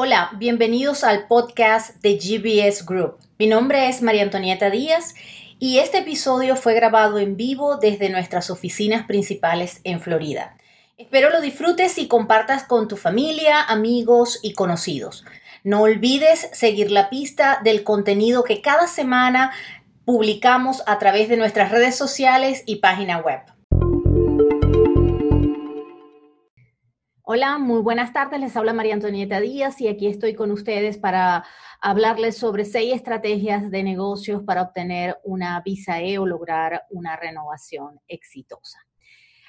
Hola, bienvenidos al podcast de GBS Group. Mi nombre es María Antonieta Díaz y este episodio fue grabado en vivo desde nuestras oficinas principales en Florida. Espero lo disfrutes y compartas con tu familia, amigos y conocidos. No olvides seguir la pista del contenido que cada semana publicamos a través de nuestras redes sociales y página web. Hola, muy buenas tardes. Les habla María Antonieta Díaz y aquí estoy con ustedes para hablarles sobre seis estrategias de negocios para obtener una visa E o lograr una renovación exitosa.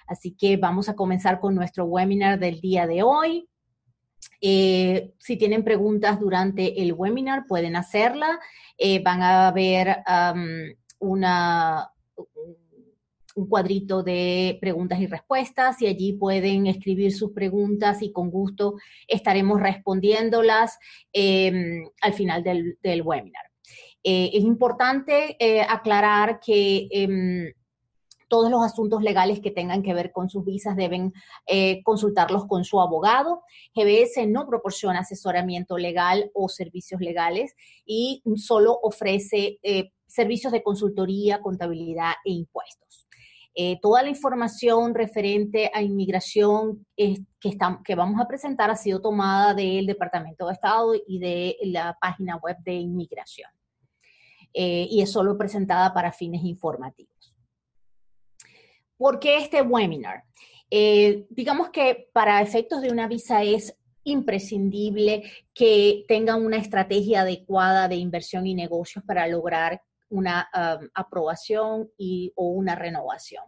Así que vamos a comenzar con nuestro webinar del día de hoy. Eh, si tienen preguntas durante el webinar, pueden hacerla. Eh, van a ver una, un cuadrito de preguntas y respuestas y allí pueden escribir sus preguntas y con gusto estaremos respondiéndolas em, al final del, webinar. Eh, es importante eh, aclarar que em, todos los asuntos legales que tengan que ver con sus visas deben eh, consultarlos con su abogado. GBS no proporciona asesoramiento legal o servicios legales y solo ofrece servicios de consultoría, contabilidad e impuestos. Eh, toda la información referente a inmigración que, vamos a presentar ha sido tomada del Departamento de Estado y de la página web de inmigración. Eh, y es solo presentada para fines informativos. ¿Por qué este webinar? Eh, digamos que para efectos de una visa es imprescindible que tengan una estrategia adecuada de inversión y negocios para lograr una um, aprobación y, o una renovación.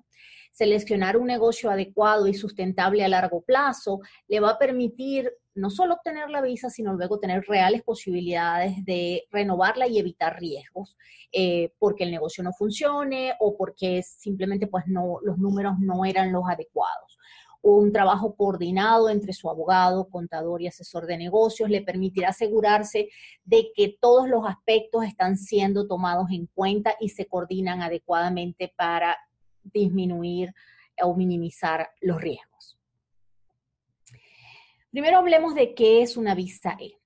Seleccionar un negocio adecuado y sustentable a largo plazo le va a permitir no solo obtener la visa, sino luego tener reales posibilidades de renovarla y evitar riesgos, eh, porque el negocio no funcione o porque simplemente pues no, los números no eran los adecuados un trabajo coordinado entre su abogado, contador y asesor de negocios le permitirá asegurarse de que todos los aspectos están siendo tomados en cuenta y se coordinan adecuadamente para disminuir o minimizar los riesgos. Primero hablemos de qué es una visa E.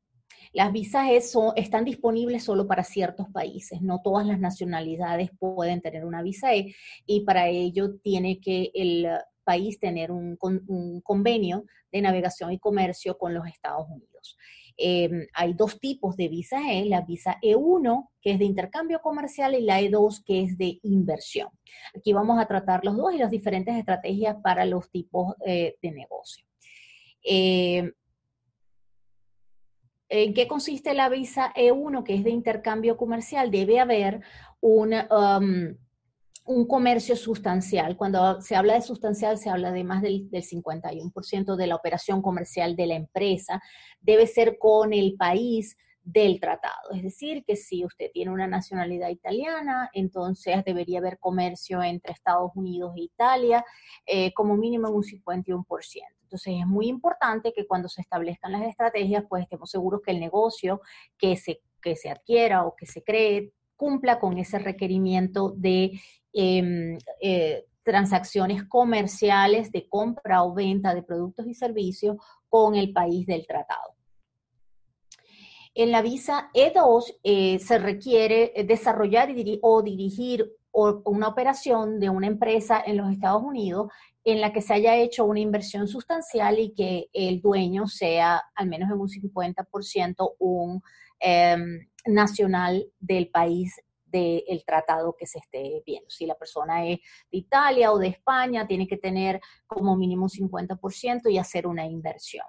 Las visas E están disponibles solo para ciertos países, no todas las nacionalidades pueden tener una visa E y para ello tiene que el país tener un, convenio de navegación y comercio con los Estados Unidos. Em, hay dos tipos de visa E, la visa E1, que es de intercambio comercial, y la E2, que es de inversión. Aquí vamos a tratar los dos y las diferentes estrategias para los tipos eh, de negocio. Em, ¿En qué consiste la visa E1, que es de intercambio comercial? Debe haber un... Um, un comercio sustancial. Cuando se habla de sustancial, se habla de más del, 51% de la operación comercial de la empresa. Debe ser con el país del tratado. Es decir, que si usted tiene una nacionalidad italiana, entonces debería haber comercio entre Estados Unidos e Italia, eh, como mínimo un 51%. Entonces es muy importante que cuando se establezcan las estrategias, pues estemos seguros que el negocio que se, que se adquiera o que se cree cumpla con ese requerimiento de Em, eh, transacciones comerciales de compra o venta de productos y servicios con el país del tratado. En la visa E2 eh, se requiere desarrollar o dirigir una operación de una empresa en los Estados Unidos en la que se haya hecho una inversión sustancial y que el dueño sea al menos en un 50% un em, nacional del país del tratado que se esté viendo. Si la persona es de Italia o de España, tiene que tener como mínimo un 50% y hacer una inversión.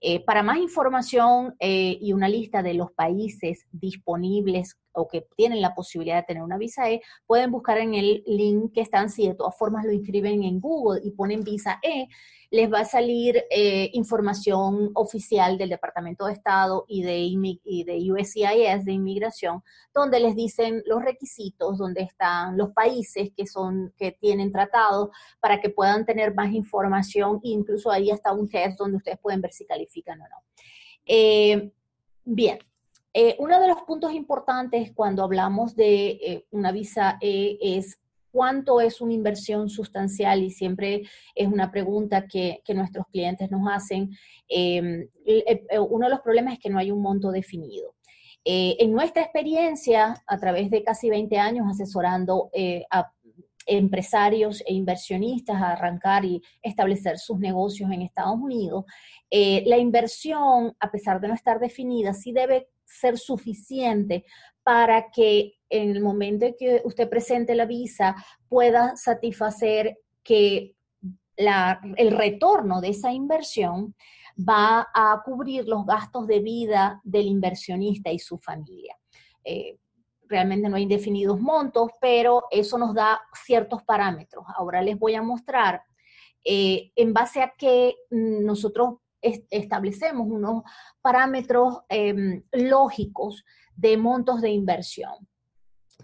Eh, para más información eh, y una lista de los países disponibles o que tienen la posibilidad de tener una visa E, pueden buscar en el link que están, si de todas formas lo inscriben en Google y ponen visa E, les va a salir eh, información oficial del Departamento de Estado y de, y de USCIS, de inmigración, donde les dicen los requisitos, donde están los países que, son, que tienen tratados para que puedan tener más información, incluso ahí está un test donde ustedes pueden ver si califican o no. Eh, bien, eh, uno de los puntos importantes cuando hablamos de una visa E es ¿cuánto es una inversión sustancial? Y siempre es una pregunta que, nuestros clientes nos hacen. Em, uno de los problemas es que no hay un monto definido. Eh, en nuestra experiencia, a través de casi 20 años asesorando eh, a empresarios e inversionistas a arrancar y establecer sus negocios en Estados Unidos, eh, la inversión, a pesar de no estar definida, sí debe ser suficiente para que en el momento en que usted presente la visa pueda satisfacer que el retorno de esa inversión va a cubrir los gastos de vida del inversionista y su familia. Eh, realmente no hay indefinidos montos, pero eso nos da ciertos parámetros. Ahora les voy a mostrar eh, en base a que nosotros establecemos unos parámetros em, lógicos de montos de inversión.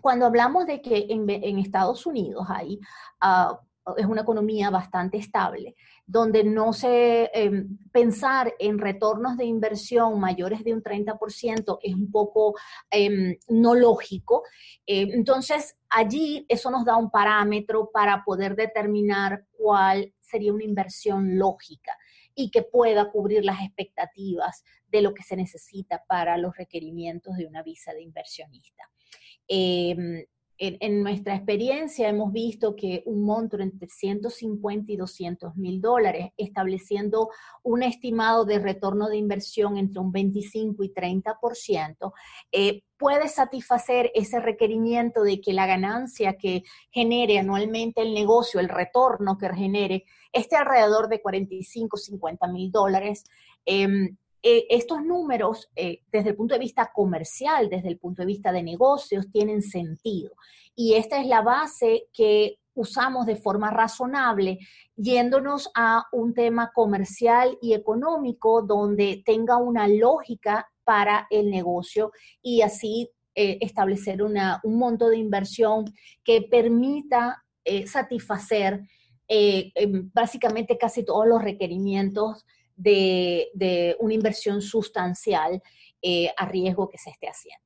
Cuando hablamos de que en, Estados Unidos hay, ah, es una economía bastante estable, donde no se em, pensar en retornos de inversión mayores de un 30% es un poco em, no lógico. Em, entonces, allí eso nos da un parámetro para poder determinar cuál sería una inversión lógica y que pueda cubrir las expectativas de lo que se necesita para los requerimientos de una visa de inversionista en, nuestra experiencia hemos visto que un monto entre 150 y 200 mil dólares, estableciendo un estimado de retorno de inversión entre un 25 y 30%, eh, puede satisfacer ese requerimiento de que la ganancia que genere anualmente el negocio, el retorno que genere, esté alrededor de 45, 50 mil dólares. Em, eh, estos números, eh, desde el punto de vista comercial, desde el punto de vista de negocios, tienen sentido. Y esta es la base que usamos de forma razonable, yéndonos a un tema comercial y económico donde tenga una lógica para el negocio y así eh, establecer un monto de inversión que permita satisfacer básicamente casi todos los requerimientos de, una inversión sustancial eh, a riesgo que se esté haciendo.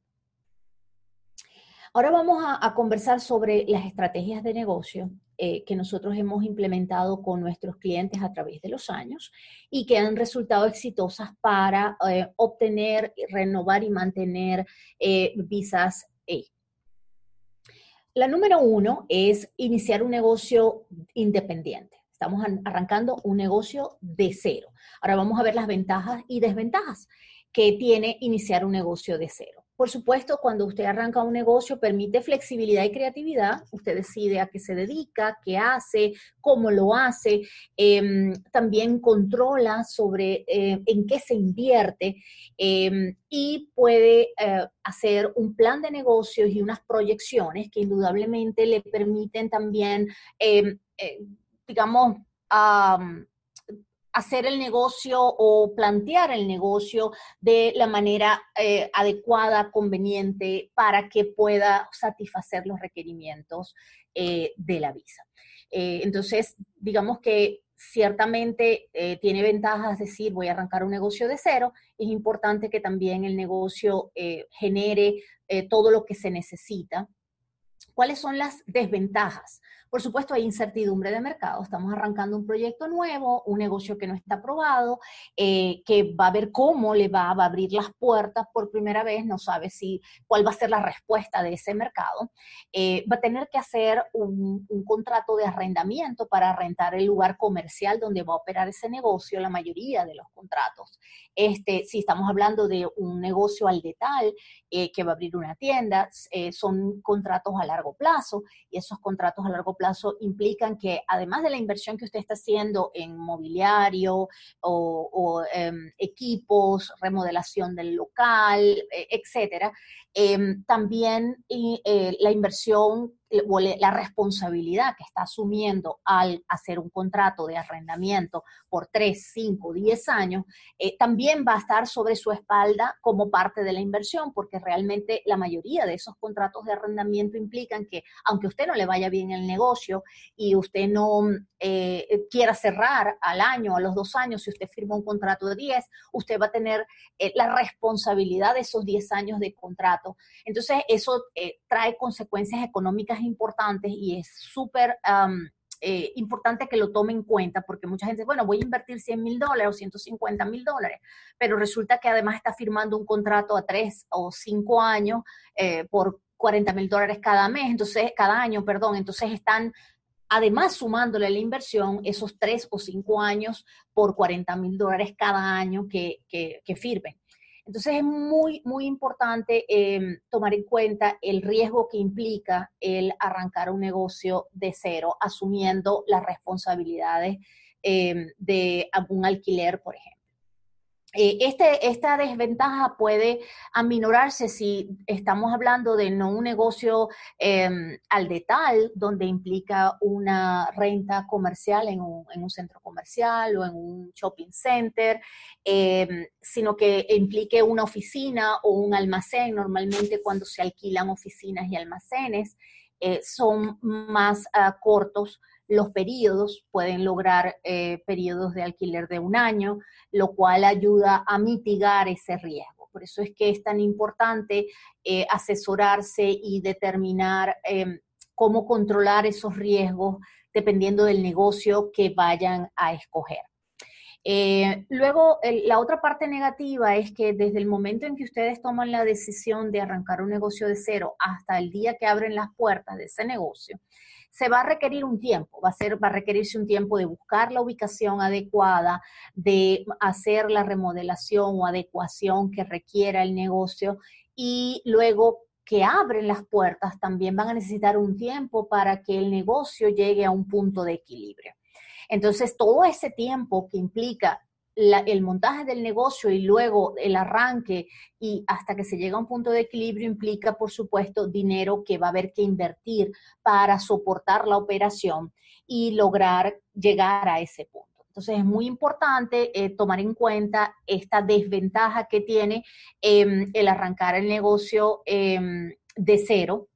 Ahora vamos a, conversar sobre las estrategias de negocio eh, que nosotros hemos implementado con nuestros clientes a través de los años y que han resultado exitosas para eh, obtener, renovar y mantener visas. La número uno es iniciar un negocio independiente. Estamos arrancando un negocio de cero. Ahora vamos a ver las ventajas y desventajas que tiene iniciar un negocio de cero. Por supuesto, cuando usted arranca un negocio, permite flexibilidad y creatividad. Usted decide a qué se dedica, qué hace, cómo lo hace. Em, también controla sobre eh, en qué se invierte em, y puede eh, hacer un plan de negocios y unas proyecciones que indudablemente le permiten también digamos, hacer el negocio o plantear el negocio de la manera eh, adecuada, conveniente, para que pueda satisfacer los requerimientos eh, de la visa. Eh, entonces, digamos que ciertamente tiene ventajas decir voy a arrancar un negocio de cero, es importante que también el negocio genere todo lo que se necesita. ¿Cuáles son las desventajas? Por supuesto, hay incertidumbre de mercado. Estamos arrancando un proyecto nuevo, un negocio que no está aprobado, eh, que va a ver cómo le va, a abrir las puertas por primera vez, no sabe si cuál va a ser la respuesta de ese mercado. Eh, va a tener que hacer un, contrato de arrendamiento para rentar el lugar comercial donde va a operar ese negocio, la mayoría de los contratos. Este, si estamos hablando de un negocio al detal eh, que va a abrir una tienda, son contratos a largo plazo y esos contratos a largo plazo implican que además de la inversión que usted está haciendo en mobiliario o, em, equipos, remodelación del local, e, etcétera, em, también eh, la inversión o la responsabilidad que está asumiendo al hacer un contrato de arrendamiento por 3, 5, 10 años, eh, también va a estar sobre su espalda como parte de la inversión, porque realmente la mayoría de esos contratos de arrendamiento implican que aunque usted no le vaya bien el negocio y usted no eh, quiera cerrar al año, a los dos años, si usted firma un contrato de 10, usted va a tener eh, la responsabilidad de esos 10 años de contrato. Entonces, eso trae consecuencias económicas importantes y es súper eh, importante que lo tome en cuenta porque mucha gente, bueno, voy a invertir 100 mil dólares o 150 mil dólares, pero resulta que además está firmando un contrato a tres o cinco años eh, por 40 mil dólares cada mes, entonces, cada año, perdón, entonces están además sumándole la inversión esos tres o cinco años por 40 mil dólares cada año que, que, que firmen. Entonces es muy, muy importante em, tomar en cuenta el riesgo que implica el arrancar un negocio de cero, asumiendo las responsabilidades em, de un alquiler, por ejemplo. Eh, este, esta desventaja puede aminorarse si estamos hablando de no un negocio em, al detal, donde implica una renta comercial en un, centro comercial o en un shopping center, em, sino que implique una oficina o un almacén. Normalmente cuando se alquilan oficinas y almacenes eh, son más ah, cortos los periodos, pueden lograr eh, periodos de alquiler de un año, lo cual ayuda a mitigar ese riesgo. Por eso es que es tan importante eh, asesorarse y determinar em, cómo controlar esos riesgos dependiendo del negocio que vayan a escoger. Eh, luego, la otra parte negativa es que desde el momento en que ustedes toman la decisión de arrancar un negocio de cero hasta el día que abren las puertas de ese negocio, se va a requerir un tiempo, va a, ser, va a requerirse un tiempo de buscar la ubicación adecuada, de hacer la remodelación o adecuación que requiera el negocio y luego que abren las puertas también van a necesitar un tiempo para que el negocio llegue a un punto de equilibrio. Entonces, todo ese tiempo que implica el montaje del negocio y luego el arranque y hasta que se llega a un punto de equilibrio implica, por supuesto, dinero que va a haber que invertir para soportar la operación y lograr llegar a ese punto. Entonces es muy importante eh, tomar en cuenta esta desventaja que tiene em, el arrancar el negocio em, de cero,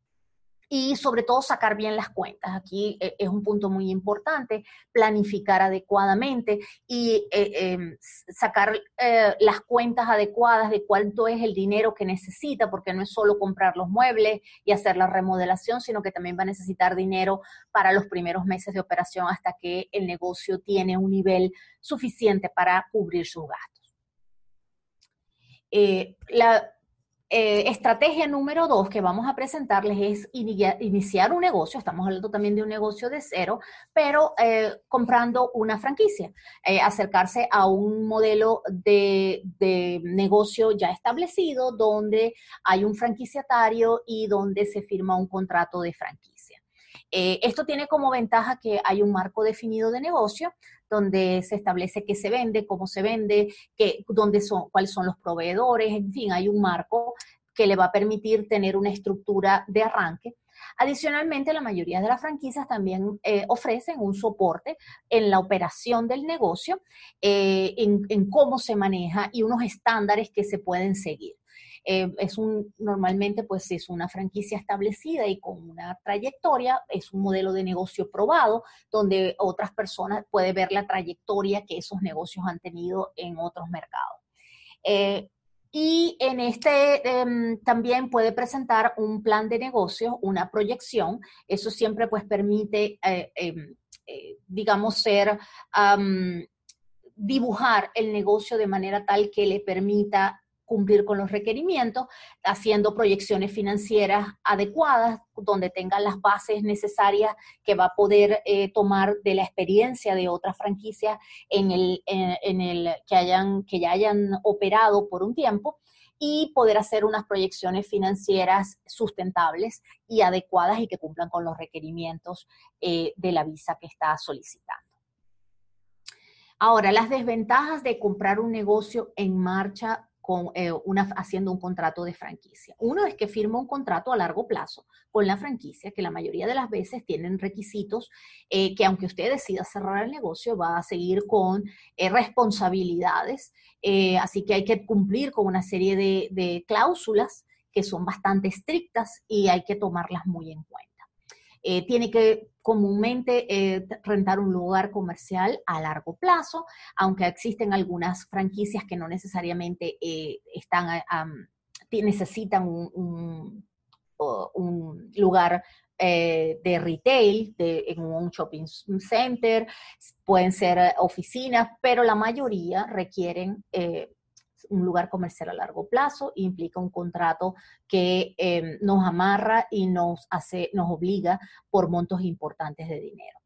y sobre todo sacar bien las cuentas. Aquí eh, es un punto muy importante, planificar adecuadamente y eh, em, sacar eh, las cuentas adecuadas de cuánto es el dinero que necesita, porque no es solo comprar los muebles y hacer la remodelación, sino que también va a necesitar dinero para los primeros meses de operación hasta que el negocio tiene un nivel suficiente para cubrir sus gastos. la, eh, estrategia número dos que vamos a presentarles es iniciar un negocio, estamos hablando también de un negocio de cero, pero eh, comprando una franquicia, eh, acercarse a un modelo de, de, negocio ya establecido donde hay un franquiciatario y donde se firma un contrato de franquicia. Esto tiene como ventaja que hay un marco definido de negocio, donde se establece qué se vende, cómo se vende, dónde son, cuáles son los proveedores, en fin, hay un marco que le va a permitir tener una estructura de arranque. Adicionalmente, la mayoría de las franquicias también eh, ofrecen un soporte en la operación del negocio, eh, en, cómo se maneja y unos estándares que se pueden seguir. Eh, es un, normalmente pues es una franquicia establecida y con una trayectoria, es un modelo de negocio probado donde otras personas pueden ver la trayectoria que esos negocios han tenido en otros mercados. Eh, y en este em, también puede presentar un plan de negocio, una proyección. Eso siempre pues permite, eh, em, digamos, ser, dibujar el negocio de manera tal que le permita cumplir con los requerimientos, haciendo proyecciones financieras adecuadas, donde tengan las bases necesarias que va a poder eh, tomar de la experiencia de otras franquicias en el, en, el que, hayan, que ya hayan operado por un tiempo y poder hacer unas proyecciones financieras sustentables y adecuadas y que cumplan con los requerimientos eh, de la visa que está solicitando. Ahora, las desventajas de comprar un negocio en marcha eh, una, haciendo un contrato de franquicia. Uno es que firma un contrato a largo plazo con la franquicia, que la mayoría de las veces tienen requisitos eh, que aunque usted decida cerrar el negocio, va a seguir con eh, responsabilidades. así que hay que cumplir con una serie de, de cláusulas que son bastante estrictas y hay que tomarlas muy en cuenta. Eh, tiene que comúnmente eh, rentar un lugar comercial a largo plazo, aunque existen algunas franquicias que no necesariamente eh, están, necesitan un, lugar eh, de retail, de, en un shopping center, pueden ser eh, oficinas, pero la mayoría requieren eh, un lugar comercial a largo plazo, implica un contrato que em, nos amarra y nos hace, nos obliga por montos importantes de dinero.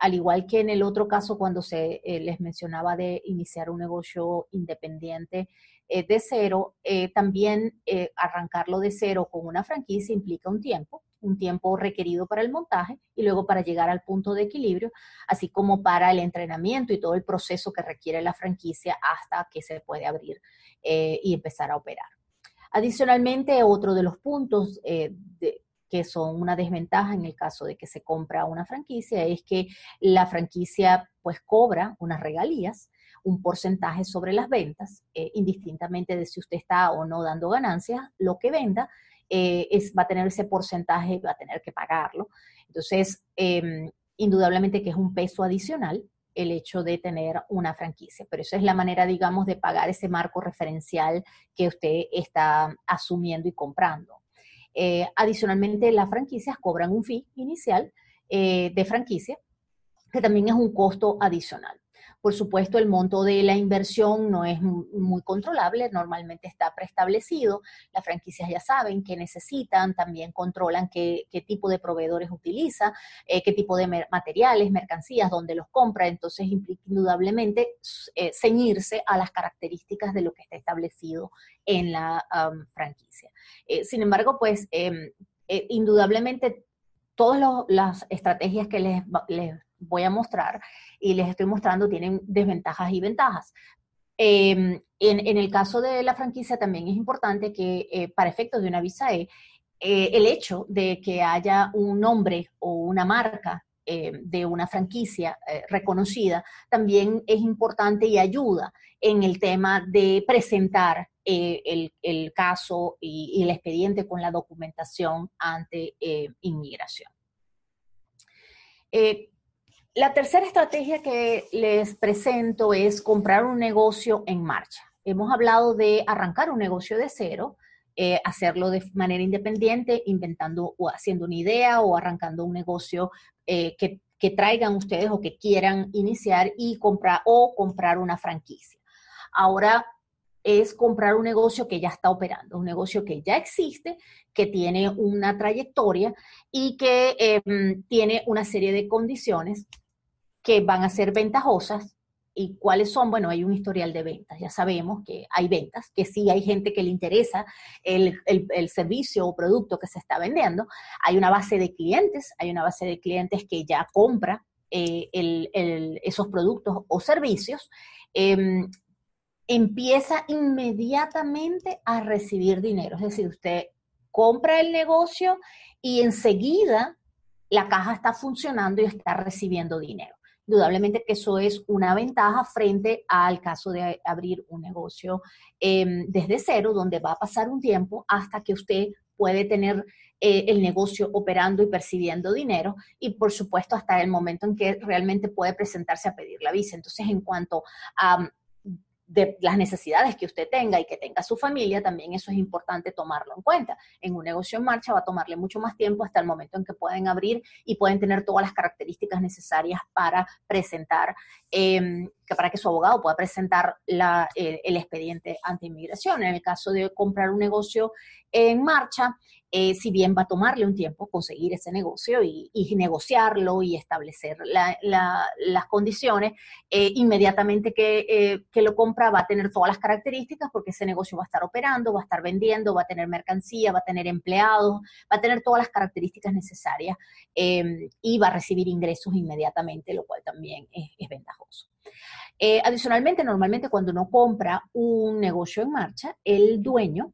al igual que en el otro caso, cuando se les mencionaba de iniciar un negocio independiente, eh, de cero, eh, también eh, arrancarlo de cero con una franquicia implica un tiempo, un tiempo requerido para el montaje y luego para llegar al punto de equilibrio, así como para el entrenamiento y todo el proceso que requiere la franquicia hasta que se puede abrir y empezar a operar. Adicionalmente, otro de los puntos que son una desventaja en el caso de que se compra una franquicia es que la franquicia pues cobra unas regalías un porcentaje sobre las ventas, eh, indistintamente de si usted está o no dando ganancias, lo que venda eh, es, va a tener ese porcentaje, va a tener que pagarlo. Entonces, em, indudablemente que es un peso adicional el hecho de tener una franquicia, pero esa es la manera, digamos, de pagar ese marco referencial que usted está asumiendo y comprando. Eh, adicionalmente, las franquicias cobran un fee inicial de franquicia, que también es un costo adicional. Por supuesto, el monto de la inversión no es muy controlable, normalmente está preestablecido. Las franquicias ya saben que necesitan, también controlan qué, tipo de proveedores utiliza, eh, qué tipo de materiales, mercancías, dónde los compra. Entonces, indudablemente eh, ceñirse a las características de lo que está establecido en la franquicia. Eh, sin embargo, pues, em, indudablemente, todas las estrategias que les, les voy a mostrar y les estoy mostrando tienen desventajas y ventajas. Em, en, el caso de la franquicia también es importante que eh, para efectos de una visa E, eh, el hecho de que haya un nombre o una marca em, de una franquicia eh, reconocida también es importante y ayuda en el tema de presentar el, caso y, y, el expediente con la documentación ante inmigración. La tercera estrategia que les presento es comprar un negocio en marcha. Hemos hablado de arrancar un negocio de cero, eh, hacerlo de manera independiente, inventando o haciendo una idea o arrancando un negocio eh, que, traigan ustedes o que quieran iniciar y comprar o comprar una franquicia. Ahora es comprar un negocio que ya está operando, un negocio que ya existe, que tiene una trayectoria y que em, tiene una serie de condiciones que van a ser ventajosas. ¿Y cuáles son? Bueno, hay un historial de ventas. Ya sabemos que hay ventas, que sí hay gente que le interesa el, servicio o producto que se está vendiendo. Hay una base de clientes, hay una base de clientes que ya compra eh, esos productos o servicios. Em, empieza inmediatamente a recibir dinero. Es decir, usted compra el negocio y enseguida la caja está funcionando y está recibiendo dinero. Indudablemente que eso es una ventaja frente al caso de abrir un negocio em, desde cero, donde va a pasar un tiempo hasta que usted puede tener eh, el negocio operando y percibiendo dinero y por supuesto hasta el momento en que realmente puede presentarse a pedir la visa. Entonces, en cuanto a de las necesidades que usted tenga y que tenga su familia, también eso es importante tomarlo en cuenta. En un negocio en marcha va a tomarle mucho más tiempo hasta el momento en que pueden abrir y pueden tener todas las características necesarias para presentar, em, que para que su abogado pueda presentar la, el expediente ante inmigración. En el caso de comprar un negocio en marcha, eh, si bien va a tomarle un tiempo conseguir ese negocio y, negociarlo y establecer las condiciones, eh, inmediatamente que, eh, que, lo compra va a tener todas las características porque ese negocio va a estar operando, va a estar vendiendo, va a tener mercancía, va a tener empleados, va a tener todas las características necesarias y va a recibir ingresos inmediatamente, lo cual también es ventajoso. adicionalmente, normalmente cuando uno compra un negocio en marcha, el dueño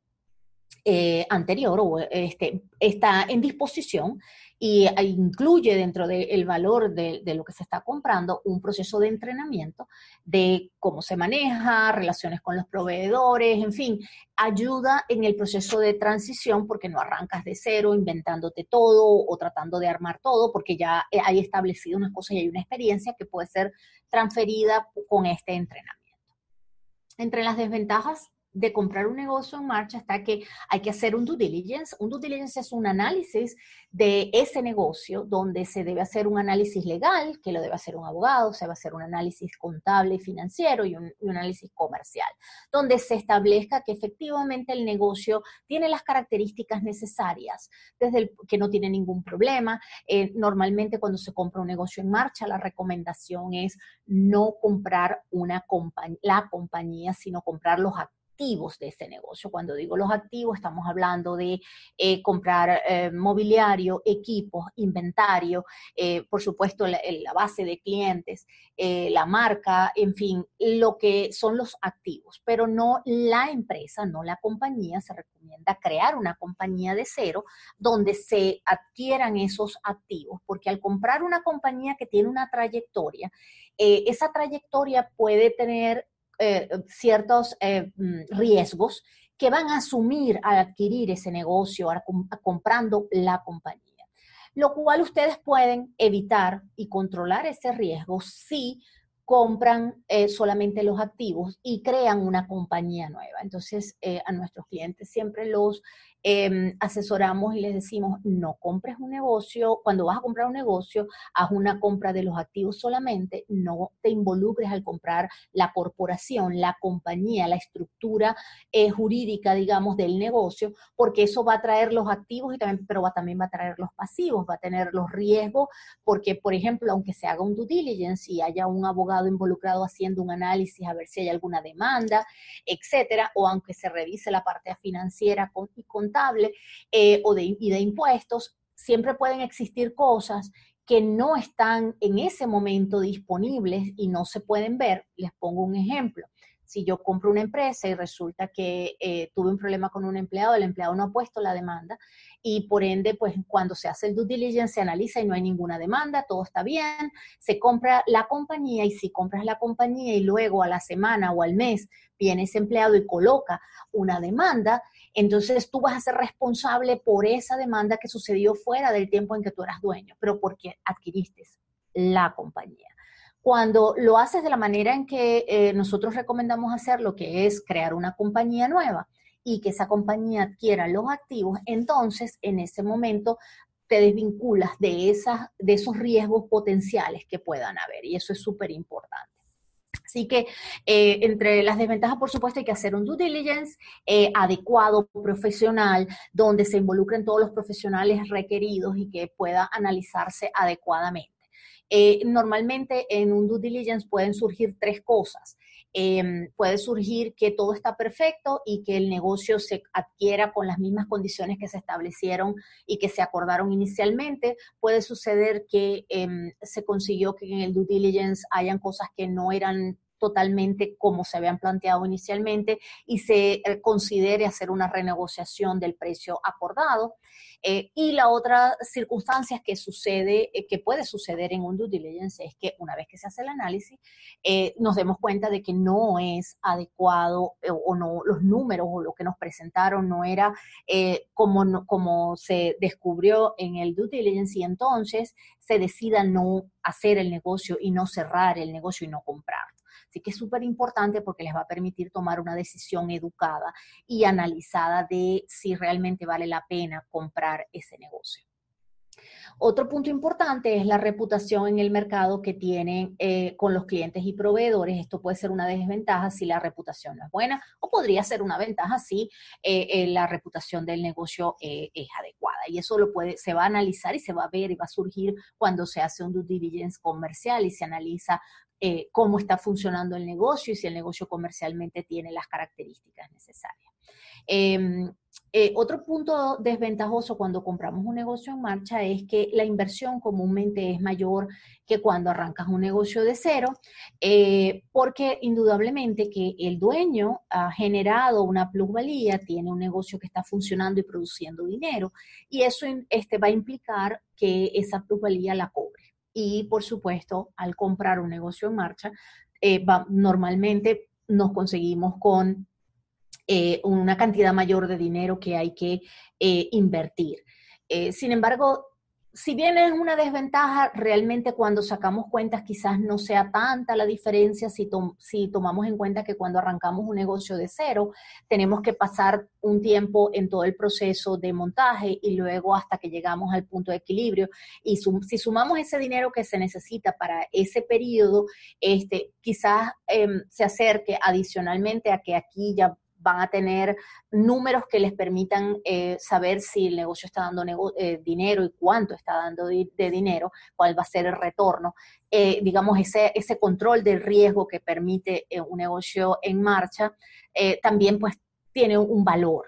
eh, anterior o este, está en disposición y incluye dentro del valor de, lo que se está comprando un proceso de entrenamiento de cómo se maneja, relaciones con los proveedores, en fin, ayuda en el proceso de transición porque no arrancas de cero inventándote todo o tratando de armar todo porque ya hay establecido unas cosas y hay una experiencia que puede ser transferida con este entrenamiento. Entre las desventajas de comprar un negocio en marcha está que hay que hacer un due diligence. Un due diligence es un análisis de ese negocio donde se debe hacer un análisis legal, que lo debe hacer un abogado, se va a hacer un análisis contable y financiero y un, análisis comercial, donde se establezca que efectivamente el negocio tiene las características necesarias, desde el que no tiene ningún problema. Eh, normalmente cuando se compra un negocio en marcha, la recomendación es no comprar una la compañía, sino comprar los activos activos de ese negocio. Cuando digo los activos, estamos hablando de eh, comprar eh, mobiliario, equipos, inventario, eh, por supuesto la, base de clientes, la marca, en fin, lo que son los activos, pero no la empresa, no la compañía. Se recomienda crear una compañía de cero donde se adquieran esos activos, porque al comprar una compañía que tiene una trayectoria, esa trayectoria puede tener eh, ciertos eh, mm, riesgos que van a asumir al adquirir ese negocio, comprando la compañía. Lo cual ustedes pueden evitar y controlar ese riesgo si compran eh, solamente los activos y crean una compañía nueva. Entonces, a nuestros clientes siempre los Em, asesoramos y les decimos, no compres un negocio, cuando vas a comprar un negocio, haz una compra de los activos solamente, no te involucres al comprar la corporación, la compañía, la estructura eh, jurídica, digamos, del negocio, porque eso va a traer los activos y también, pero va, también va a traer los pasivos, va a tener los riesgos, porque, por ejemplo, aunque se haga un due diligence y haya un abogado involucrado haciendo un análisis a ver si hay alguna demanda, etcétera, o aunque se revise la parte financiera y eh, o de, y de impuestos, siempre pueden existir cosas que no están en ese momento disponibles y no se pueden ver. Les pongo un ejemplo. Si yo compro una empresa y resulta que eh, tuve un problema con un empleado, el empleado no ha puesto la demanda y por ende, pues cuando se hace el due diligence se analiza y no hay ninguna demanda, todo está bien, se compra la compañía y si compras la compañía y luego a la semana o al mes viene ese empleado y coloca una demanda, entonces tú vas a ser responsable por esa demanda que sucedió fuera del tiempo en que tú eras dueño, pero porque adquiriste la compañía. Cuando lo haces de la manera en que eh, nosotros recomendamos hacerlo, que es crear una compañía nueva y que esa compañía adquiera los activos, entonces en ese momento te desvinculas de, esas, de esos riesgos potenciales que puedan haber y eso es súper importante. Así que eh, entre las desventajas, por supuesto, hay que hacer un due diligence eh, adecuado, profesional, donde se involucren todos los profesionales requeridos y que pueda analizarse adecuadamente. Eh, normalmente en un due diligence pueden surgir tres cosas. Em, puede surgir que todo está perfecto y que el negocio se adquiera con las mismas condiciones que se establecieron y que se acordaron inicialmente. Puede suceder que em, se consiguió que en el due diligence hayan cosas que no eran totalmente como se habían planteado inicialmente y se eh, considere hacer una renegociación del precio acordado. Eh, y la otra circunstancia que sucede, eh, que puede suceder en un due diligence es que una vez que se hace el análisis, nos demos cuenta de que no es adecuado o no, los números o lo que nos presentaron no era como, como se descubrió en el due diligence y entonces se decida no hacer el negocio y no cerrar el negocio y no comprar. Así que es súper importante porque les va a permitir tomar una decisión educada y analizada de si realmente vale la pena comprar ese negocio. Otro punto importante es la reputación en el mercado que tienen eh, con los clientes y proveedores. Esto puede ser una desventaja si la reputación no es buena o podría ser una ventaja si eh, eh, la reputación del negocio es adecuada. Y eso lo puede, se va a analizar y se va a ver y va a surgir cuando se hace un due diligence comercial y se analiza eh, cómo está funcionando el negocio y si el negocio comercialmente tiene las características necesarias. Em, eh, otro punto desventajoso cuando compramos un negocio en marcha es que la inversión comúnmente es mayor que cuando arrancas un negocio de cero, eh, porque indudablemente que el dueño ha generado una plusvalía, tiene un negocio que está funcionando y produciendo dinero, y eso este, va a implicar que esa plusvalía la cobre y por supuesto al comprar un negocio en marcha, eh, normalmente nos conseguimos con eh, una cantidad mayor de dinero que hay que eh, invertir. sin embargo, si bien es una desventaja, realmente cuando sacamos cuentas quizás no sea tanta la diferencia si, si, tomamos en cuenta que cuando arrancamos un negocio de cero, tenemos que pasar un tiempo en todo el proceso de montaje y luego hasta que llegamos al punto de equilibrio. Y si sumamos ese dinero que se necesita para ese periodo, este, quizás em, se acerque adicionalmente a que aquí ya van a tener números que les permitan eh, saber si el negocio está dando eh, dinero y cuánto está dando de, dinero, cuál va a ser el retorno. Eh, digamos, ese, ese control del riesgo que permite un negocio en marcha, también pues tiene un valor,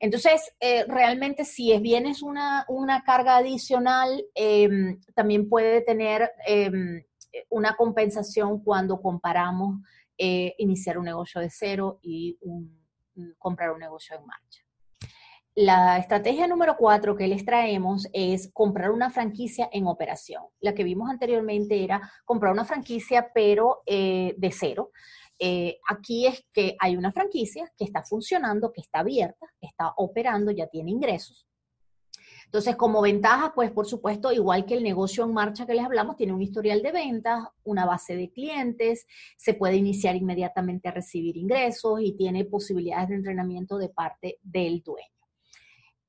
Entonces, realmente si es bien es una, una carga adicional, em, también puede tener em, una compensación cuando comparamos iniciar un negocio de cero y un comprar un negocio en marcha. La estrategia número cuatro que les traemos es comprar una franquicia en operación. La que vimos anteriormente era comprar una franquicia, pero eh, de cero. Eh, aquí es que hay una franquicia que está funcionando, que está abierta, está operando, ya tiene ingresos. Entonces, como ventaja, pues por supuesto, igual que el negocio en marcha que les hablamos, tiene un historial de ventas, una base de clientes, se puede iniciar inmediatamente a recibir ingresos y tiene posibilidades de entrenamiento de parte del dueño.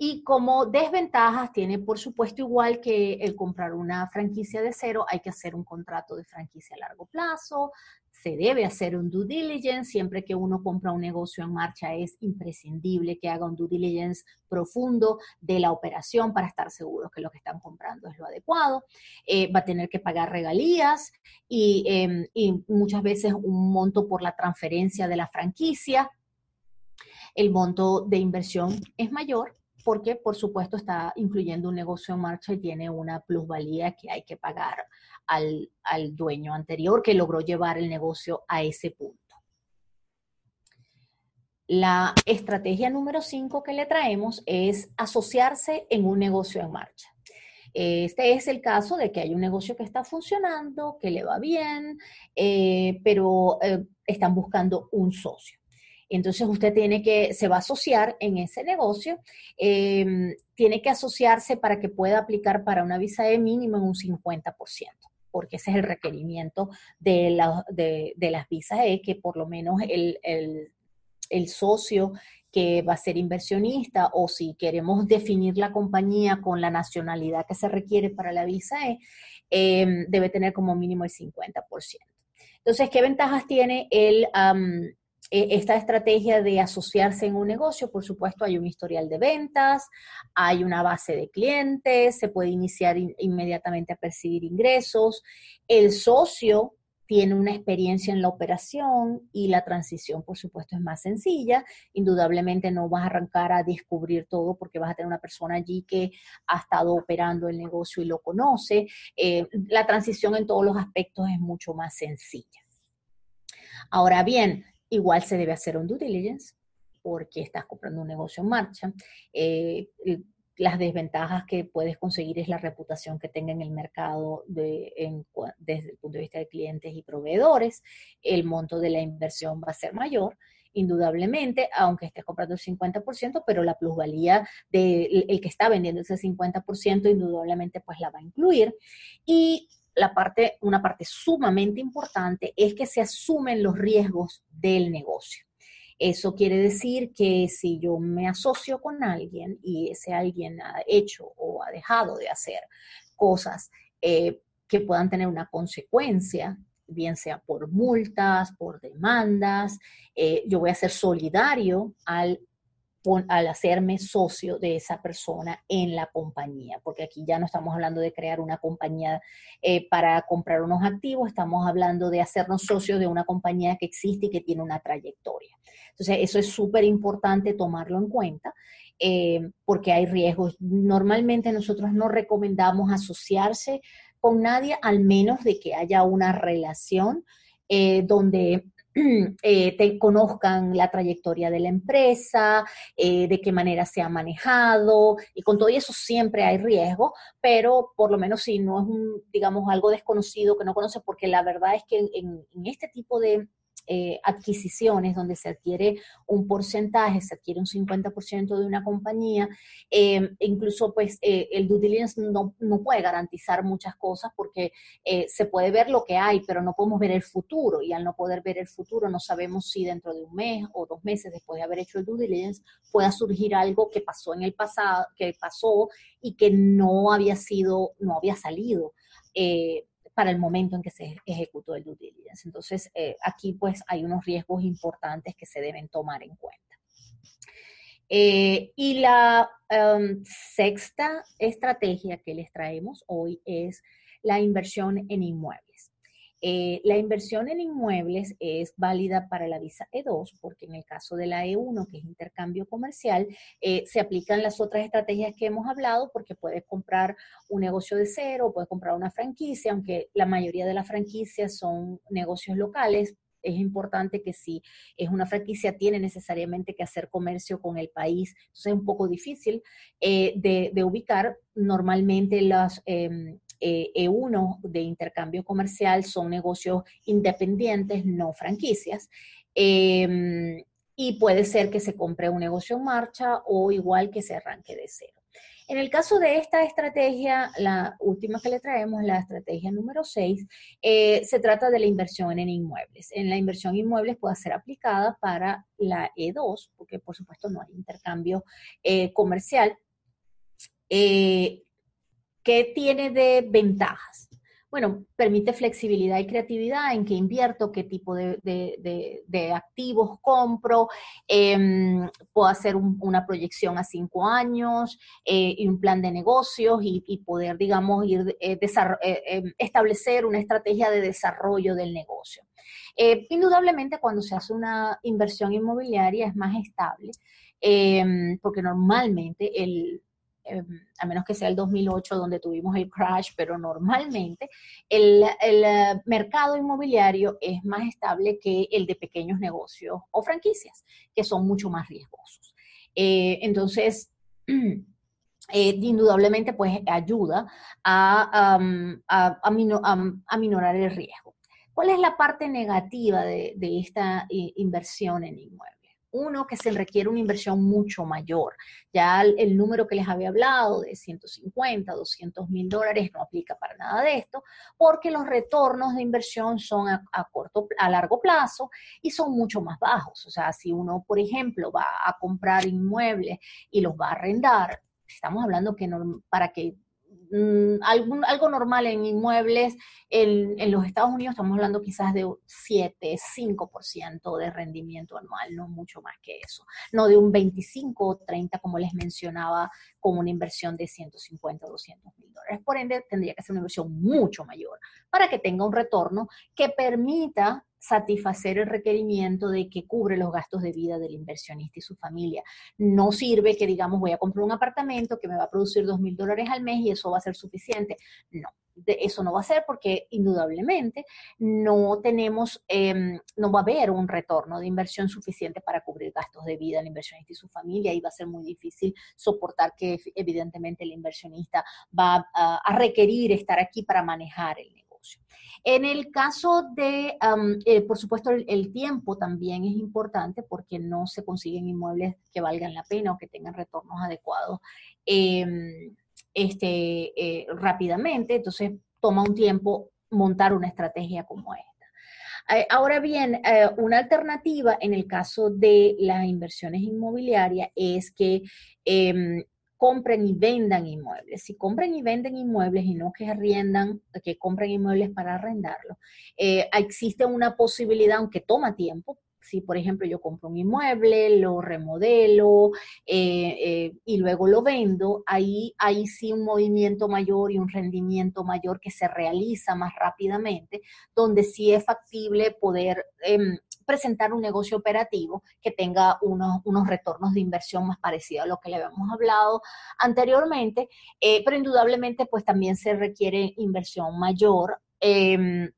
Y como desventajas, tiene por supuesto igual que el comprar una franquicia de cero, hay que hacer un contrato de franquicia a largo plazo, se debe hacer un due diligence, siempre que uno compra un negocio en marcha es imprescindible que haga un due diligence profundo de la operación para estar seguros que lo que están comprando es lo adecuado. Eh, va a tener que pagar regalías y, em, y muchas veces un monto por la transferencia de la franquicia. El monto de inversión es mayor porque por supuesto está incluyendo un negocio en marcha y tiene una plusvalía que hay que pagar al, dueño anterior que logró llevar el negocio a ese punto. La estrategia número 5 que le traemos es asociarse en un negocio en marcha. Este es el caso de que hay un negocio que está funcionando, que le va bien, eh, pero eh, están buscando un socio. Entonces usted tiene que, se va a asociar en ese negocio, em, tiene que asociarse para que pueda aplicar para una visa de mínimo en un 50% porque ese es el requerimiento de, las visas, es que por lo menos el, socio que va a ser inversionista o si queremos definir la compañía con la nacionalidad que se requiere para la visa E, debe tener como mínimo el 50%. Entonces, ¿qué ventajas tiene el, esta estrategia de asociarse en un negocio, por supuesto, hay un historial de ventas, hay una base de clientes, se puede iniciar inmediatamente a percibir ingresos. El socio tiene una experiencia en la operación y la transición, por supuesto, es más sencilla. Indudablemente no vas a arrancar a descubrir todo porque vas a tener una persona allí que ha estado operando el negocio y lo conoce. Eh, la transición en todos los aspectos es mucho más sencilla. Ahora bien, Igual se debe hacer un due diligence porque estás comprando un negocio en marcha. Eh, las desventajas que puedes conseguir es la reputación que tenga en el mercado desde el punto de vista de clientes y proveedores. El monto de la inversión va a ser mayor, indudablemente, aunque estés comprando el 50%, pero la plusvalía del el que está vendiendo ese 50%, indudablemente, pues la va a incluir. Y la parte, una parte sumamente importante es que se asumen los riesgos del negocio. Eso quiere decir que si yo me asocio con alguien y ese alguien ha hecho o ha dejado de hacer cosas eh, que puedan tener una consecuencia, bien sea por multas, por demandas, eh, yo voy a ser solidario al al hacerme socio de esa persona en la compañía, porque aquí ya no estamos hablando de crear una compañía eh, para comprar unos activos, estamos hablando de hacernos socios de una compañía que existe y que tiene una trayectoria. Entonces, eso es súper importante tomarlo en cuenta. Eh, porque hay riesgos. Normalmente nosotros no recomendamos asociarse con nadie, al menos de que haya una relación eh, donde eh, te conozcan la trayectoria de la empresa, eh, de qué manera se ha manejado, y con todo eso siempre hay riesgo, pero por lo menos si no es un, digamos, algo desconocido que no conoce, porque la verdad es que en, este tipo de, eh, adquisiciones donde se adquiere un porcentaje, se adquiere un 50% de una compañía, eh, incluso pues eh, el due diligence no, puede garantizar muchas cosas porque se puede ver lo que hay, pero no podemos ver el futuro y al no poder ver el futuro no sabemos si dentro de un mes o dos meses después de haber hecho el due diligence pueda surgir algo que pasó en el pasado, que pasó y que no había sido, no había salido para el momento en que se ejecutó el due diligence. Entonces, eh, aquí pues hay unos riesgos importantes que se deben tomar en cuenta. Eh, y la em, sexta estrategia que les traemos hoy es la inversión en inmuebles. Eh, la inversión en inmuebles es válida para la visa E2 porque en el caso de la E1, que es intercambio comercial, eh, se aplican las otras estrategias que hemos hablado porque puedes comprar un negocio de cero, puedes comprar una franquicia, aunque la mayoría de las franquicias son negocios locales, es importante que si es una franquicia tiene necesariamente que hacer comercio con el país, entonces es un poco difícil eh, de, ubicar. Normalmente las, em, e1 e de intercambio comercial son negocios independientes, no franquicias. Em, y puede ser que se compre un negocio en marcha o igual que se arranque de cero. En el caso de esta estrategia, la última que le traemos, la estrategia número 6, eh, se trata de la inversión en inmuebles. En la inversión en inmuebles puede ser aplicada para la E2, porque por supuesto no hay intercambio eh, comercial. Eh, ¿Qué tiene de ventajas? Bueno, permite flexibilidad y creatividad en qué invierto, qué tipo de, activos compro, em, puedo hacer una proyección a cinco años eh, y un plan de negocios y, poder, digamos, eh, eh, em, establecer una estrategia de desarrollo del negocio. indudablemente cuando se hace una inversión inmobiliaria es más estable, em, porque normalmente el, Em, a menos que sea el 2008 donde tuvimos el crash, pero normalmente el, eh, mercado inmobiliario es más estable que el de pequeños negocios o franquicias, que son mucho más riesgosos. Eh, entonces, eh, indudablemente, pues ayuda a, a, minorar el riesgo. ¿Cuál es la parte negativa de esta inversión en inmuebles? Uno, que se requiere una inversión mucho mayor. Ya el, número que les había hablado de 150, 200 mil dólares no aplica para nada de esto, porque los retornos de inversión son a, corto, a largo plazo y son mucho más bajos. O sea, si uno, por ejemplo, va a comprar inmuebles y los va a arrendar, estamos hablando que para que Mm, algo normal en inmuebles, en, los Estados Unidos estamos hablando quizás de 7, 5% de rendimiento anual, no mucho más que eso. No de un 25 o 30 como les mencionaba, como una inversión de 150 o 200 mil dólares. Por ende, tendría que ser una inversión mucho mayor para que tenga un retorno que permita satisfacer el requerimiento de que cubre los gastos de vida del inversionista y su familia. No sirve que digamos voy a comprar un apartamento que me va a producir dos mil dólares al mes y eso va a ser suficiente. No, de eso no va a ser porque indudablemente no tenemos, em, no va a haber un retorno de inversión suficiente para cubrir gastos de vida del inversionista y su familia y va a ser muy difícil soportar que evidentemente el inversionista va a, a requerir estar aquí para manejar el negocio. En el caso de, eh, por supuesto, el, tiempo también es importante porque no se consiguen inmuebles que valgan la pena o que tengan retornos adecuados em, este, eh, rápidamente. Entonces, toma un tiempo montar una estrategia como esta. Eh, ahora bien, una alternativa en el caso de las inversiones inmobiliarias es que em, compren y vendan inmuebles. Si compren y venden inmuebles y no que arriendan, que compren inmuebles para arrendarlo, eh, existe una posibilidad, aunque toma tiempo, si por ejemplo yo compro un inmueble, lo remodelo eh, eh, y luego lo vendo, ahí hay sí un movimiento mayor y un rendimiento mayor que se realiza más rápidamente, donde sí es factible poder em, presentar un negocio operativo que tenga unos, unos retornos de inversión más parecidos a lo que le habíamos hablado anteriormente, eh, pero indudablemente pues también se requiere inversión mayor. Em,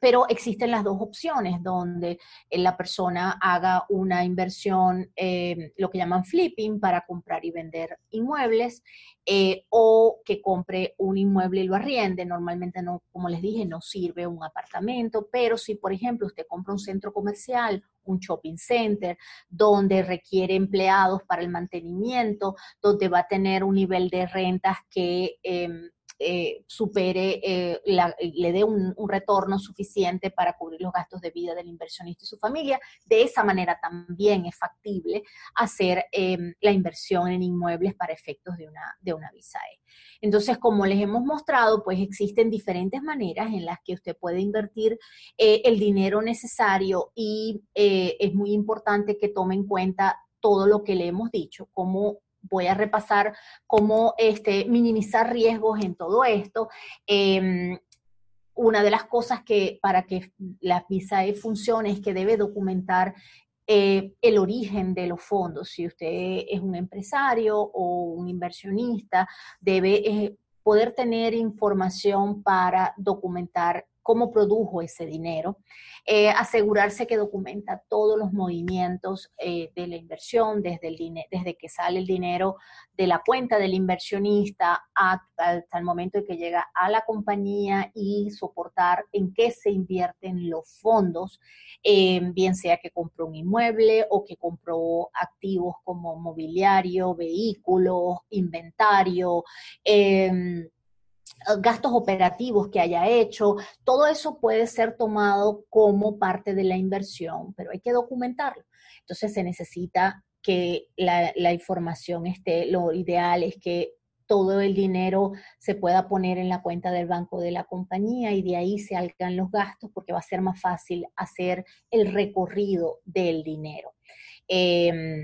pero existen las dos opciones donde eh, la persona haga una inversión, eh, lo que llaman flipping, para comprar y vender inmuebles, eh, o que compre un inmueble y lo arriende. Normalmente no, como les dije, no sirve un apartamento, pero si, por ejemplo, usted compra un centro comercial, un shopping center, donde requiere empleados para el mantenimiento, donde va a tener un nivel de rentas que em, eh, supere, eh, le dé un, retorno suficiente para cubrir los gastos de vida del inversionista y su familia. De esa manera también es factible hacer em, la inversión en inmuebles para efectos de una, de una visa E. Entonces, como les hemos mostrado, pues existen diferentes maneras en las que usted puede invertir eh, el dinero necesario y es muy importante que tome en cuenta todo lo que le hemos dicho, como voy a repasar cómo este, minimizar riesgos en todo esto. Em, una de las cosas que para que la visa E funcione es que debe documentar eh, el origen de los fondos. Si usted es un empresario o un inversionista, debe eh, poder tener información para documentar cómo produjo ese dinero, eh, asegurarse que documenta todos los movimientos eh, de la inversión, desde, el desde que sale el dinero de la cuenta del inversionista hasta, el momento en que llega a la compañía y soportar en qué se invierten los fondos, eh, bien sea que compró un inmueble o que compró activos como mobiliario, vehículos, inventario. Em, gastos operativos que haya hecho, todo eso puede ser tomado como parte de la inversión, pero hay que documentarlo. Entonces se necesita que la, información esté, lo ideal es que todo el dinero se pueda poner en la cuenta del banco de la compañía y de ahí se hagan los gastos porque va a ser más fácil hacer el recorrido del dinero. Em,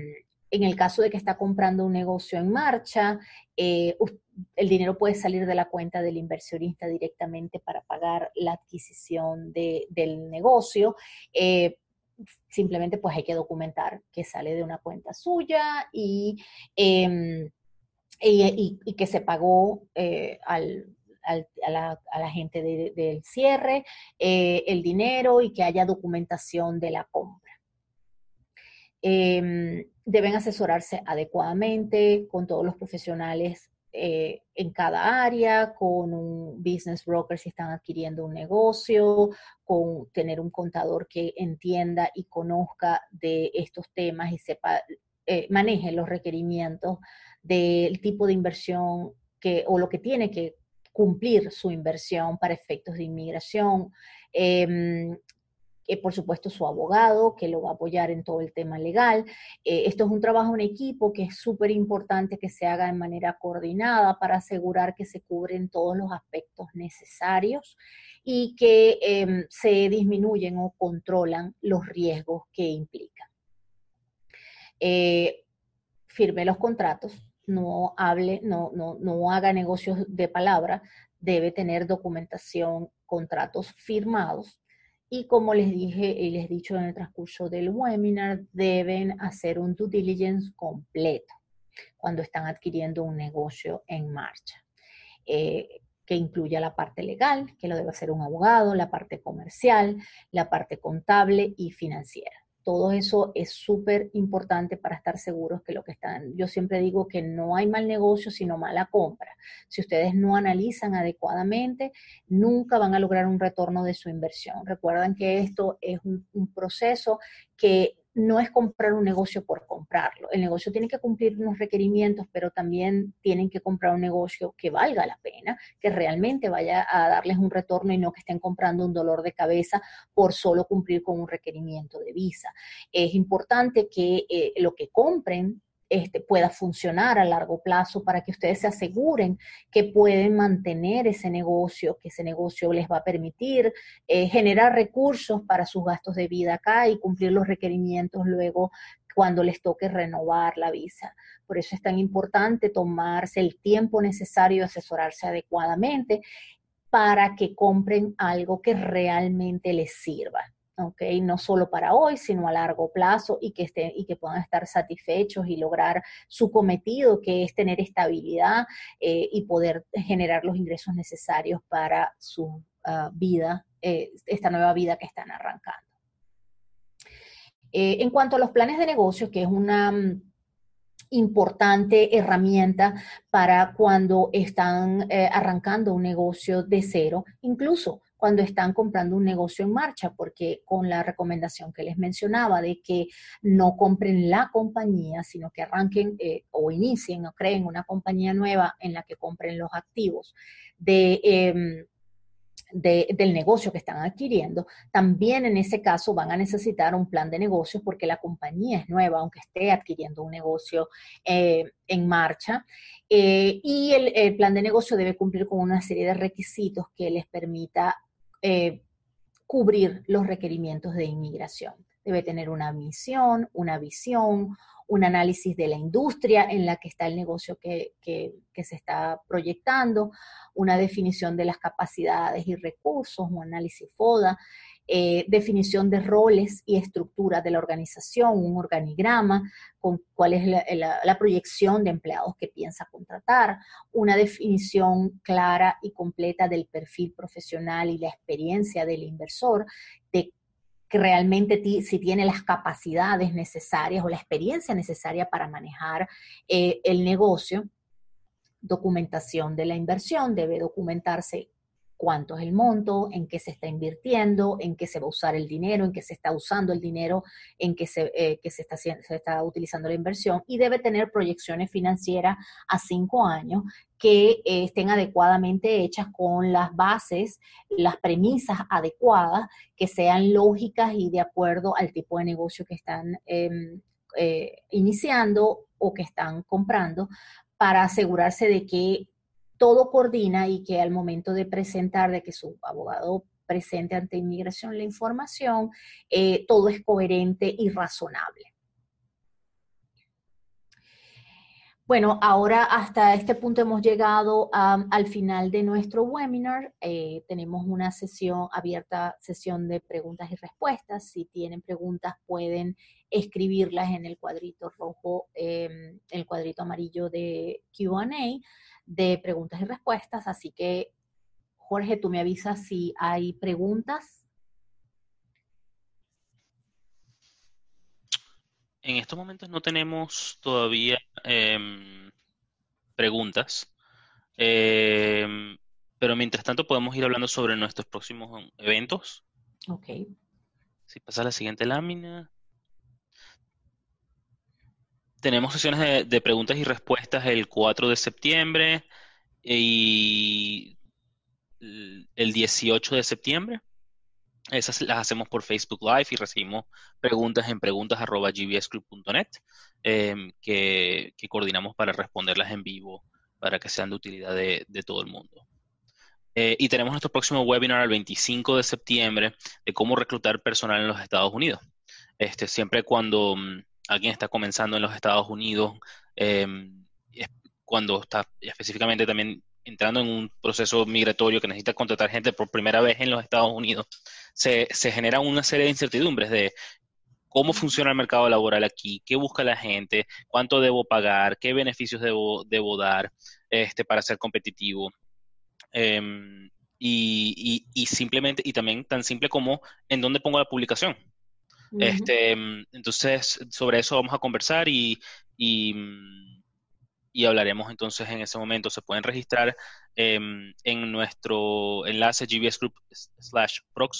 en el caso de que está comprando un negocio en marcha, eh, el dinero puede salir de la cuenta del inversionista directamente para pagar la adquisición del negocio. Eh, simplemente pues hay que documentar que sale de una cuenta suya y, em, que se pagó eh, a, la, gente del cierre el dinero y que haya documentación de la compra. Em, deben asesorarse adecuadamente con todos los profesionales eh, en cada área, con un business broker si están adquiriendo un negocio, con tener un contador que entienda y conozca de estos temas y sepa, eh, maneje los requerimientos del tipo de inversión que, o lo que tiene que cumplir su inversión para efectos de inmigración. Em, eh, por supuesto su abogado, que lo va a apoyar en todo el tema legal. Eh, esto es un trabajo en equipo que es súper importante que se haga de manera coordinada para asegurar que se cubren todos los aspectos necesarios y que em, se disminuyen o controlan los riesgos que implican. Eh, firme los contratos, no hable, no, no, no haga negocios de palabra, debe tener documentación, contratos firmados y como les dije y les he dicho en el transcurso del webinar, deben hacer un due diligence completo cuando están adquiriendo un negocio en marcha, eh, que incluya la parte legal, que lo debe hacer un abogado, la parte comercial, la parte contable y financiera todo eso es súper importante para estar seguros que lo que están, yo siempre digo que no hay mal negocio, sino mala compra. Si ustedes no analizan adecuadamente, nunca van a lograr un retorno de su inversión. Recuerden que esto es un, un proceso que no es comprar un negocio por comprarlo. El negocio tiene que cumplir unos requerimientos, pero también tienen que comprar un negocio que valga la pena, que realmente vaya a darles un retorno y no que estén comprando un dolor de cabeza por solo cumplir con un requerimiento de visa. Es importante que eh, lo que compren este, pueda funcionar a largo plazo para que ustedes se aseguren que pueden mantener ese negocio, que ese negocio les va a permitir eh, generar recursos para sus gastos de vida acá y cumplir los requerimientos luego cuando les toque renovar la visa. Por eso es tan importante tomarse el tiempo necesario y asesorarse adecuadamente para que compren algo que realmente les sirva. No solo para hoy, sino a largo plazo y que, estén, y que puedan estar satisfechos y lograr su cometido, que es tener estabilidad eh, y poder generar los ingresos necesarios para su ah, vida esta nueva vida que están arrancando. en cuanto a los planes de negocios, que es una mm, importante herramienta para cuando están arrancando un negocio de cero, incluso cuando están comprando un negocio en marcha, porque con la recomendación que les mencionaba de que no compren la compañía, sino que arranquen eh, o inicien o creen una compañía nueva en la que compren los activos de... Em, del negocio que están adquiriendo, también en ese caso van a necesitar un plan de negocios porque la compañía es nueva, aunque esté adquiriendo un negocio eh, en marcha. Eh, y el, el, plan de negocio debe cumplir con una serie de requisitos que les permita eh, cubrir los requerimientos de inmigración. Debe tener una misión, una visión, un análisis de la industria en la que está el negocio que, se está proyectando, una definición de las capacidades y recursos, un análisis FODA, eh, definición de roles y estructuras de la organización, un organigrama con cuál es la, proyección de empleados que piensa contratar, una definición clara y completa del perfil profesional y la experiencia del inversor, de que realmente si tiene las capacidades necesarias o la experiencia necesaria para manejar eh, el negocio. Documentación de la inversión, debe documentarse cuánto es el monto, en qué se está invirtiendo, en qué se va a usar el dinero, en qué se está usando el dinero, en qué se, eh, se, está, utilizando la inversión y debe tener proyecciones financieras a cinco años que eh, estén adecuadamente hechas con las bases, las premisas adecuadas, que sean lógicas y de acuerdo al tipo de negocio que están em, eh, iniciando o que están comprando para asegurarse de que todo coordina y que al momento de presentar, de que su abogado presente ante inmigración la información, eh, todo es coherente y razonable. Bueno, ahora hasta este punto hemos llegado al final de nuestro webinar. Eh, tenemos una sesión abierta, sesión de preguntas y respuestas. Si tienen preguntas pueden escribirlas en el cuadrito rojo, em, el cuadrito amarillo de QA de preguntas y respuestas. Así que, Jorge, tú me avisas si hay preguntas. En estos momentos no tenemos todavía em, preguntas, em, pero mientras tanto podemos ir hablando sobre nuestros próximos eventos. Ok. Si pasa la siguiente lámina. Tenemos sesiones de, preguntas y respuestas el 4 de septiembre y el 18 de septiembre. Esas las hacemos por Facebook Live y recibimos preguntas en preguntas.gbsgroup.net em, que, que, coordinamos para responderlas en vivo para que sean de utilidad de, todo el mundo. Eh, y tenemos nuestro próximo webinar el 25 de septiembre de cómo reclutar personal en los Estados Unidos. Este, siempre cuando mm, alguien está comenzando en los Estados Unidos, em, cuando está específicamente también entrando en un proceso migratorio que necesita contratar gente por primera vez en los Estados Unidos, se, se genera una serie de incertidumbres de cómo funciona el mercado laboral aquí, qué busca la gente, cuánto debo pagar, qué beneficios debo, debo dar este, para ser competitivo. Em, y, y, simplemente, y también tan simple como en dónde pongo la publicación. Este, entonces, sobre eso vamos a conversar y, y, hablaremos entonces en ese momento. Se pueden registrar em, en nuestro enlace gbsgroup slash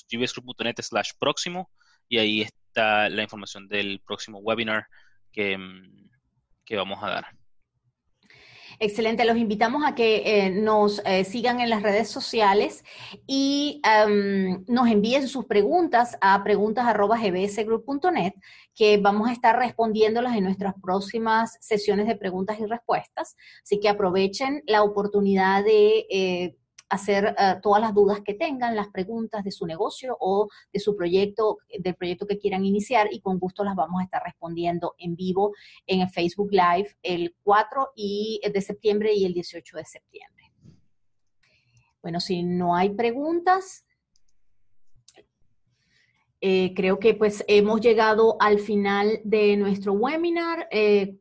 gbsgroup.net slash próximo y ahí está la información del próximo webinar que, em, que vamos a dar. Excelente, los invitamos a que eh, nos eh, sigan en las redes sociales y em, nos envíen sus preguntas a preguntas.gbsgroup.net, que vamos a estar respondiéndolas en nuestras próximas sesiones de preguntas y respuestas. Así que aprovechen la oportunidad de eh, hacer eh, todas las dudas que tengan, las preguntas de su negocio o de su proyecto, del proyecto que quieran iniciar y con gusto las vamos a estar respondiendo en vivo en el Facebook Live el 4 y, de septiembre y el 18 de septiembre. Bueno, si no hay preguntas, eh, creo que pues hemos llegado al final de nuestro webinar. Eh,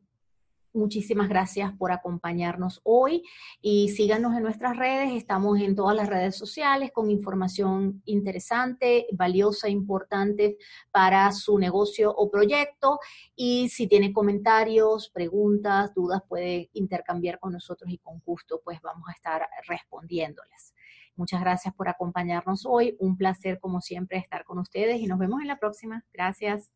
Muchísimas gracias por acompañarnos hoy y síganos en nuestras redes. Estamos en todas las redes sociales con información interesante, valiosa, importante para su negocio o proyecto. Y si tiene comentarios, preguntas, dudas, puede intercambiar con nosotros y con gusto pues vamos a estar respondiéndoles. Muchas gracias por acompañarnos hoy. Un placer como siempre estar con ustedes y nos vemos en la próxima. Gracias.